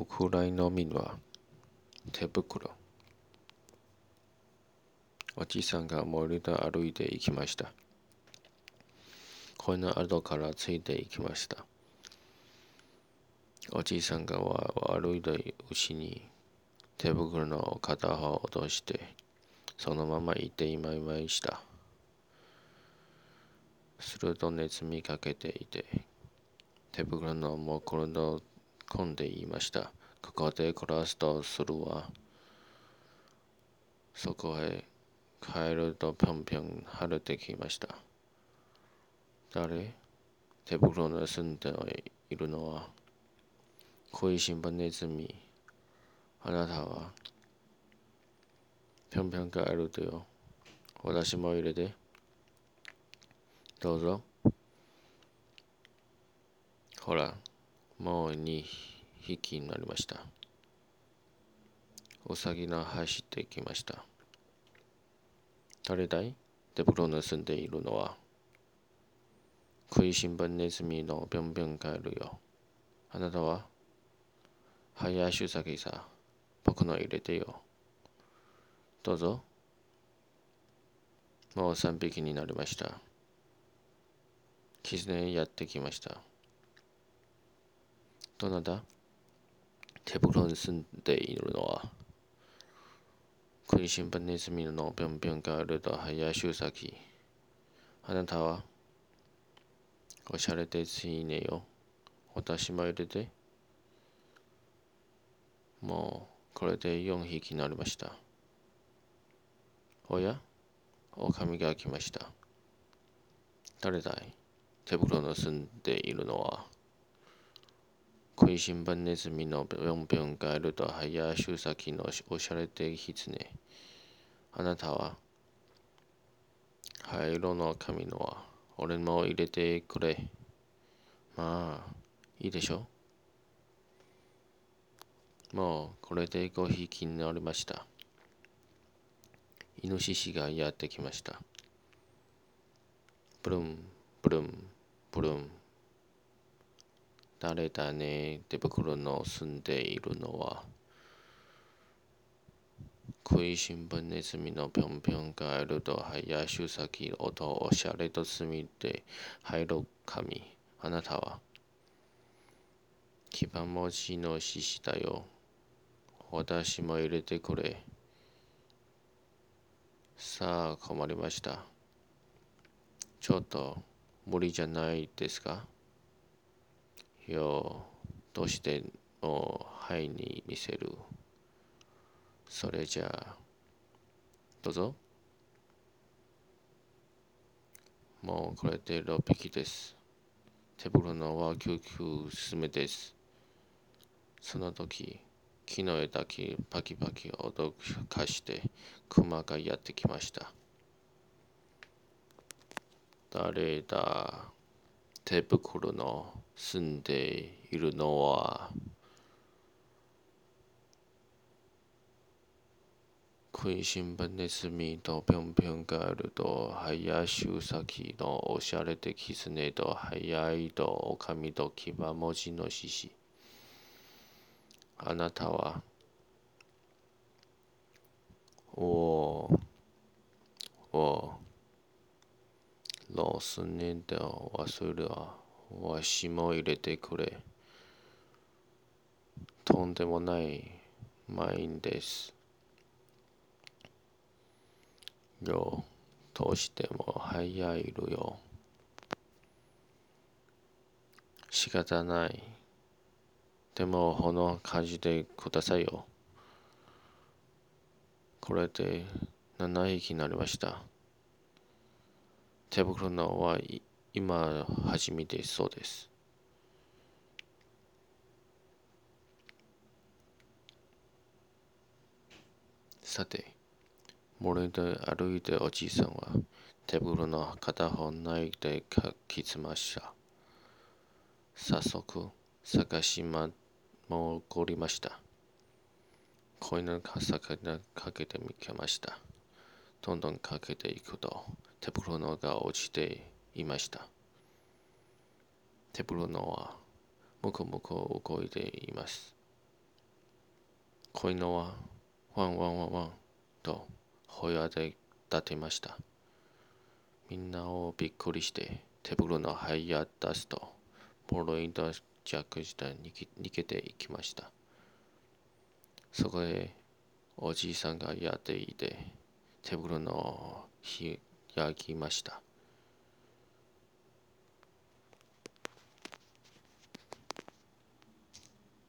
ウクライナ民は手袋。おじさんが森で歩いて行きました。声の後からついて行きました。おじいさんが歩いてうちに手袋の片方を落として、そのまま行っていまいました。するとネズミかけていて、手袋のもくると込んで言いました。ここで暮らすとするわ。そこへ帰るとぴょんぴょん晴れてきました。誰？手袋の住んでいるのは、小石新聞ネズミ。あなたは、ぴょんぴょん帰るとよ。私も入れて。どうぞ。ほら、もう2匹になりました。うさぎが走ってきました。誰だい？手袋の住んでいるのは、食いしん坊ネズミのぴょんぴょん帰るよ。あなたは？林うさぎさ、僕の入れてよ。どうぞ。もう3匹になりました。狐やってきました。どなた手袋に住んでいるのは、食いしん坊ネズミのぴょんぴょん帰ると林うさぎ。あなたはおしゃれですいねよ。私も入れて。もう、これで4匹になりました。おや狼が来ました。誰だい手袋の住んでいるのは、食いしん坊ネズミのぴょんぴょんガエルと林うさぎのおしゃれで狐。あなたは、灰色の髪のは、俺も入れてくれ。まあ、いいでしょ？もう、これで5匹になりました。イノシシがやってきました。ブルン、ブルン、ブルン。誰だね、手袋の住んでいるのは。食いしん坊ネズミのぴょんぴょんガエルと林うさぎ音おしゃれと墨で入る紙あなたは。牙文字の獅子だよ。私も入れてくれ。さあ困りました。ちょっと無理じゃないですか？よどうしてもはいに見せるそれじゃあ、どうぞ。もうこれで6匹です。手袋のは救急進めです。その時、木の枝きパキパキ脅かして熊がやってきました。誰だ？手袋の住んでいるのは食いしん坊ネズミとぴょんぴょんガールと林うさぎのおしゃれで狐と早いと狼と牙文字の獅子あなたはおおおロースネで忘れはわしも入れてくれとんでもないマインですよ。どうしても早いるよ。仕方ない。でも、この感じでくださいよ。これで7匹になりました。手袋のは今初めてそうです。さて。森で歩いておじいさんは手袋の片方ないでかきつました。早速、探しまも起こりました。恋の魚かけてみけました。どんどんかけていくと、手袋のが落ちていました。手袋のは、むくむく動いています。子犬はワンワンワンワンと吠え上げ立てました。みんなをびっくりして手袋の這い出すと、ボロイと弱した逃げていきました。そこへおじいさんがやっていて、手袋の火焼きました。